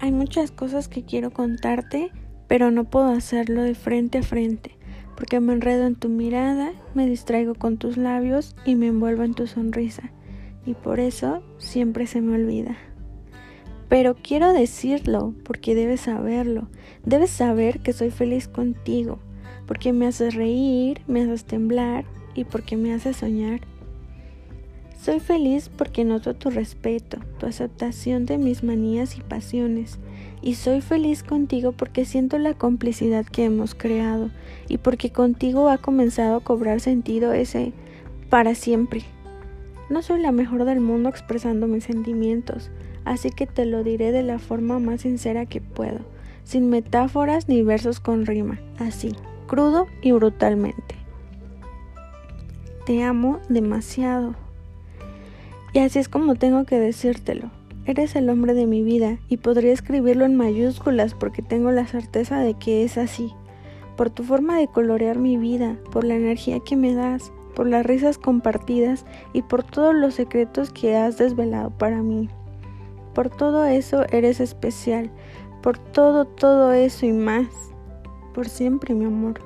Hay muchas cosas que quiero contarte, pero no puedo hacerlo de frente a frente, porque me enredo en tu mirada, me distraigo con tus labios y me envuelvo en tu sonrisa, y por eso siempre se me olvida. Pero quiero decirlo, porque debes saberlo. Debes saber que soy feliz contigo, porque me haces reír, me haces temblar y porque me haces soñar. Soy feliz porque noto tu respeto, tu aceptación de mis manías y pasiones. Y soy feliz contigo porque siento la complicidad que hemos creado y porque contigo ha comenzado a cobrar sentido ese para siempre. No soy la mejor del mundo expresando mis sentimientos, así que te lo diré de la forma más sincera que puedo, sin metáforas ni versos con rima, así, crudo y brutalmente. Te amo demasiado. Y así es como tengo que decírtelo. Eres el hombre de mi vida y podría escribirlo en mayúsculas porque tengo la certeza de que es así. Por tu forma de colorear mi vida, por la energía que me das, por las risas compartidas y por todos los secretos que has desvelado para mí. Por todo eso eres especial, por todo, todo eso y más. Por siempre, mi amor.